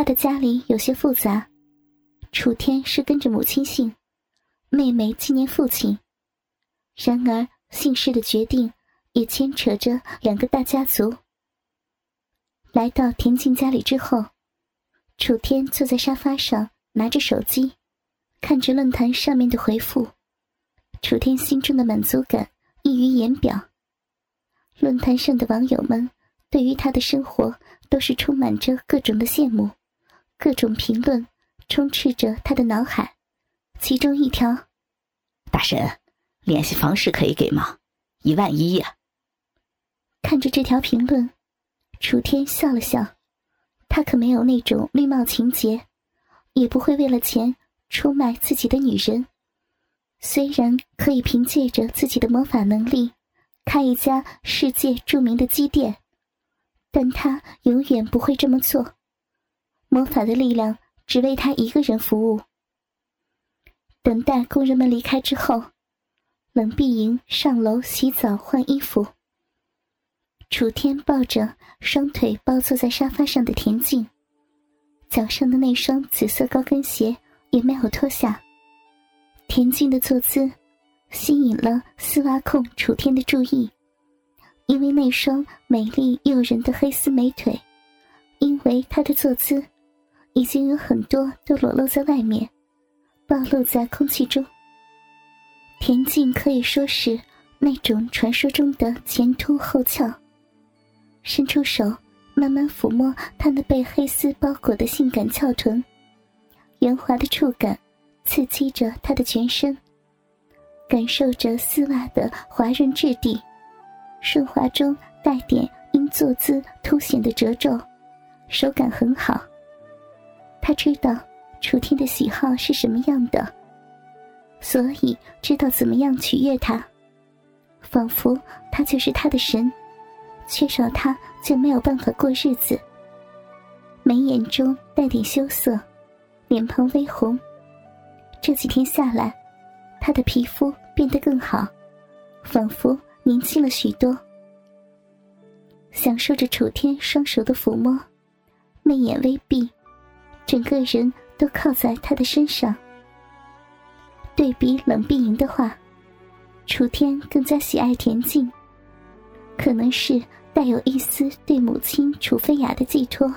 他的家里有些复杂，楚天是跟着母亲姓，妹妹纪念父亲。然而姓氏的决定也牵扯着两个大家族。来到田静家里之后，楚天坐在沙发上，拿着手机，看着论坛上面的回复。楚天心中的满足感溢于言表。论坛上的网友们对于他的生活都是充满着各种的羡慕，各种评论充斥着他的脑海。其中一条：“大神，联系方式可以给吗？一万一呀！”看着这条评论。楚天笑了笑，他可没有那种绿帽情节，也不会为了钱出卖自己的女人。虽然可以凭借着自己的魔法能力开一家世界著名的鸡店，但他永远不会这么做。魔法的力量只为他一个人服务。等待工人们离开之后，冷碧莹上楼洗澡换衣服。楚天抱着双腿抱坐在沙发上的田静，脚上的那双紫色高跟鞋也没有脱下。田静的坐姿吸引了丝袜控楚天的注意，因为那双美丽诱人的黑丝美腿，因为她的坐姿，已经有很多都裸露在外面，暴露在空气中。田静可以说是那种传说中的前凸后翘。伸出手，慢慢抚摸他那被黑丝包裹的性感翘臀，圆滑的触感刺激着他的全身，感受着丝袜的滑润质地，顺滑中带点因坐姿凸显的褶皱，手感很好。他知道楚天的喜好是什么样的，所以知道怎么样取悦他，仿佛他就是他的神。缺少他就没有办法过日子。眉眼中带点羞涩，脸庞微红。这几天下来，他的皮肤变得更好，仿佛年轻了许多。享受着楚天双手的抚摸，媚眼微闭，整个人都靠在他的身上。对比冷碧莹的话，楚天更加喜爱田静。可能是。带有一丝对母亲楚飞雅的寄托，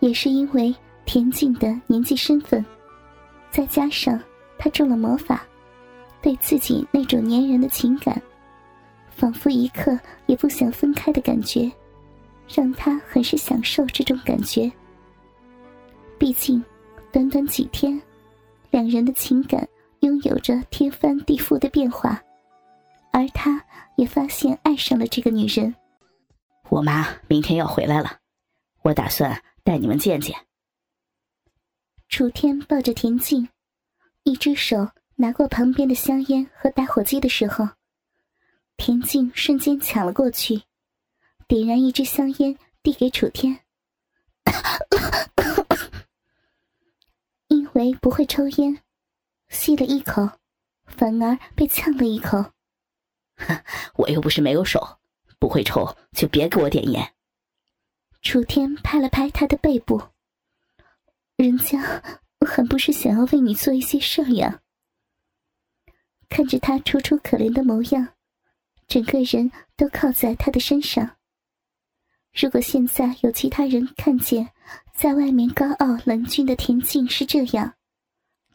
也是因为田静的年纪、身份，再加上他中了魔法，对自己那种粘人的情感，仿佛一刻也不想分开的感觉，让他很是享受这种感觉。毕竟，短短几天，两人的情感拥有着天翻地覆的变化，而他也发现爱上了这个女人。我妈明天要回来了，我打算带你们见见。楚天抱着田静，一只手拿过旁边的香烟和打火机的时候，田静瞬间抢了过去，点燃一支香烟递给楚天。不会抽烟，吸了一口，反而被呛了一口。我又不是没有手。不会抽就别给我点烟。楚天拍了拍他的背部，人家还不是想要为你做一些事呀。看着他楚楚可怜的模样，整个人都靠在他的身上。如果现在有其他人看见，在外面高傲冷峻的田静是这样，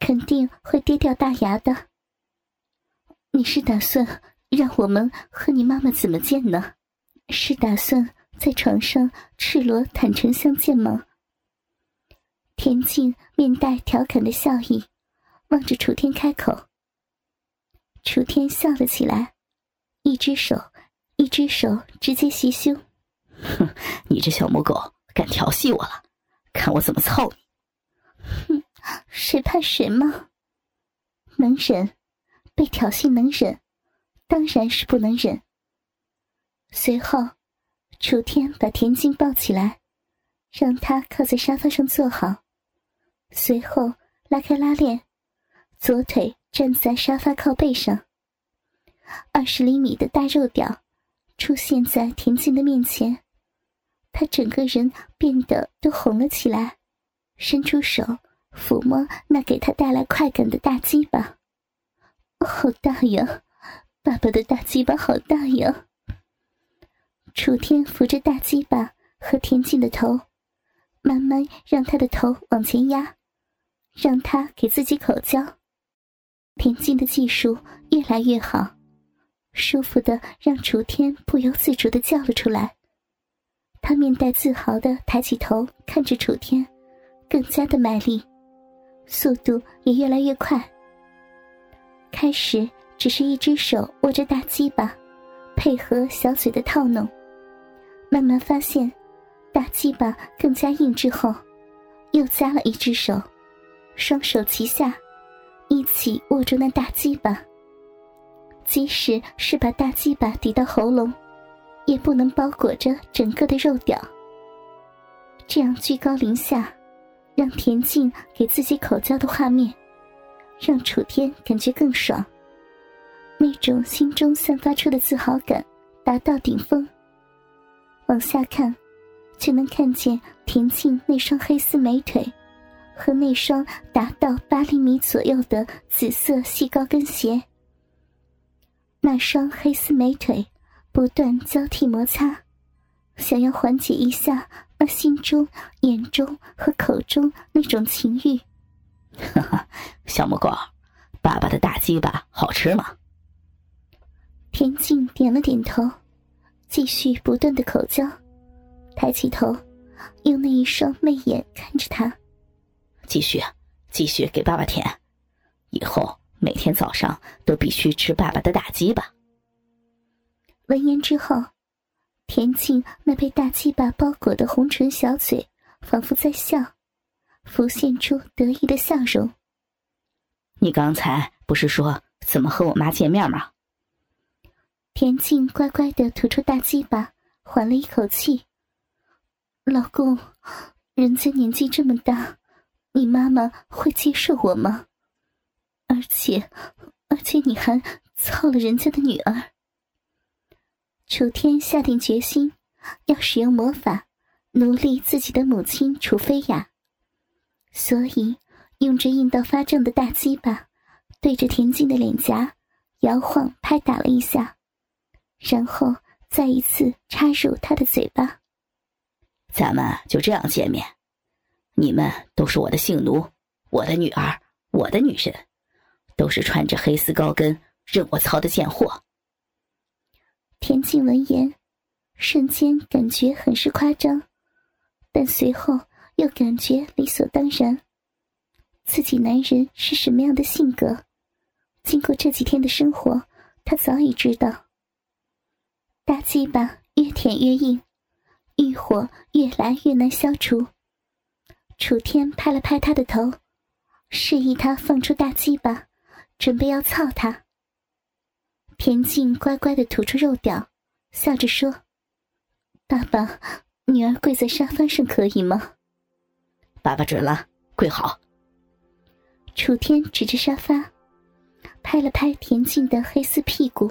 肯定会跌掉大牙的。你是打算？让我们和你妈妈怎么见呢？是打算在床上赤裸坦诚相见吗？田静面带调侃的笑意，望着楚天开口。楚天笑了起来，一只手，一只手直接袭胸。哼，你这小母狗敢调戏我了，看我怎么操你！哼，谁怕谁吗？能忍，被挑衅能忍。当然是不能忍。随后，楚天把田静抱起来，让她靠在沙发上坐好。随后拉开拉链，左腿站在沙发靠背上。二十厘米的大肉屌出现在田静的面前，她整个人变得都红了起来。伸出手抚摸那给他带来快感的大鸡巴。好大呀！爸爸的大鸡巴好大呀！楚天扶着大鸡巴和田静的头，慢慢让他的头往前压，让他给自己口交。田静的技术越来越好，舒服的让楚天不由自主的叫了出来。他面带自豪的抬起头看着楚天，更加的卖力，速度也越来越快。开始只是一只手握着大鸡巴，配合小嘴的套弄，慢慢发现大鸡巴更加硬之后，又加了一只手，双手齐下，一起握住那大鸡巴。即使是把大鸡巴抵到喉咙，也不能包裹着整个的肉屌。这样居高临下，让田静给自己口交的画面。让楚天感觉更爽，那种心中散发出的自豪感达到顶峰。往下看，就能看见田静那双黑丝美腿，和那双达到八厘米左右的紫色细高跟鞋。那双黑丝美腿不断交替摩擦，想要缓解一下那心中、眼中和口中那种情欲。哈哈，小母狗，爸爸的大鸡巴好吃吗？田静点了点头，继续不断的口交，抬起头，用那一双媚眼看着他。继续，继续给爸爸舔，以后每天早上都必须吃爸爸的大鸡巴。闻言之后，田静那被大鸡巴包裹的红唇小嘴，仿佛在笑。浮现出得意的笑容。你刚才不是说怎么和我妈见面吗？田静乖乖的吐出大鸡巴，缓了一口气。老公，人家年纪这么大，你妈妈会接受我吗？而且，而且你还操了人家的女儿。楚天下定决心，要使用魔法奴隶自己的母亲楚飞雅。所以，用着硬到发胀的大鸡巴，对着田静的脸颊摇晃拍打了一下，然后再一次插入他的嘴巴。咱们就这样见面，你们都是我的性奴，我的女儿，我的女人，都是穿着黑丝高跟任我操的贱货。田静闻言，瞬间感觉很是夸张，但随后。又感觉理所当然，自己男人是什么样的性格？经过这几天的生活，他早已知道。大鸡巴越舔越硬，欲火越来越难消除。楚天拍了拍他的头，示意他放出大鸡巴，准备要操他。田静乖乖的吐出肉屌，笑着说：“爸爸，女儿跪在沙发上可以吗？”爸爸准了，跪好。楚天指着沙发，拍了拍田静的黑丝屁股，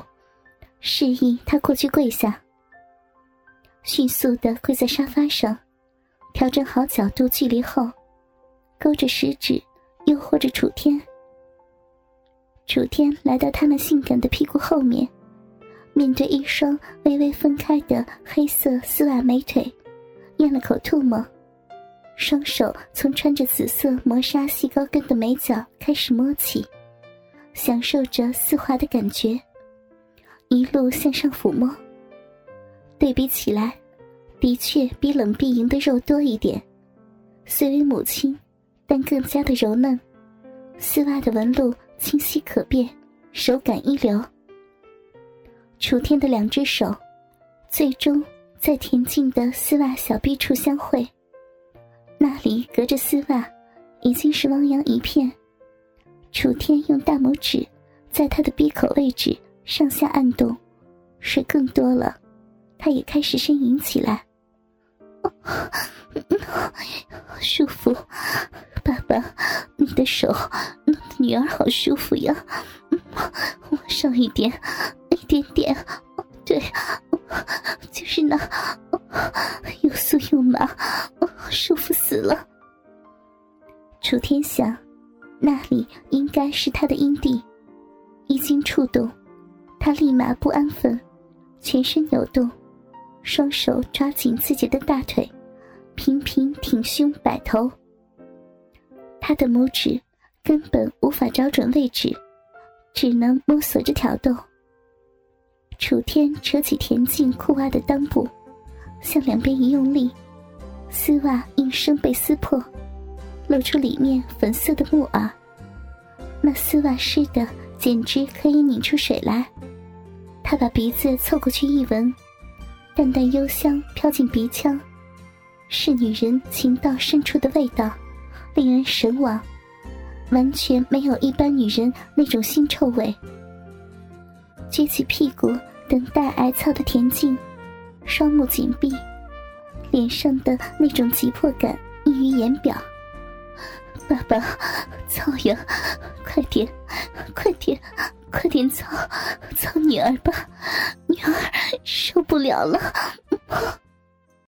示意她过去跪下。迅速的跪在沙发上，调整好角度距离后，勾着食指诱惑着楚天。楚天来到他那性感的屁股后面，面对一双微微分开的黑色丝袜美腿，咽了口唾沫。双手从穿着紫色磨砂细高跟的美脚开始摸起，享受着丝滑的感觉，一路向上抚摸。对比起来，的确比冷碧莹的肉多一点。虽为母亲，但更加的柔嫩，丝袜的纹路清晰可辨，手感一流。楚天的两只手，最终在田静的丝袜小臂处相会。那里隔着丝袜，已经是汪洋一片。楚天用大拇指在他的闭口位置上下按动，水更多了，他也开始呻吟起来。舒服，爸爸，你的手弄得女儿好舒服呀！往上一点，一点点，对，就是那。又酥又麻，舒服死了。楚天想，那里应该是他的阴蒂，一经触动，他立马不安分，全身扭动，双手抓紧自己的大腿，频频挺胸摆头。他的拇指根本无法找准位置，只能摸索着挑逗。楚天扯起田静裤袜的裆部，向两边一用力，丝袜应声被撕破。露出里面粉色的木耳，那丝袜湿的简直可以拧出水来。他把鼻子凑过去一闻，淡淡幽香飘进鼻腔，是女人情到深处的味道，令人神往，完全没有一般女人那种腥臭味。撅起屁股等待挨操的田静，双目紧闭，脸上的那种急迫感溢于言表。爸爸，操呀！快点，快点，快点操，操女儿吧！女儿受不了了。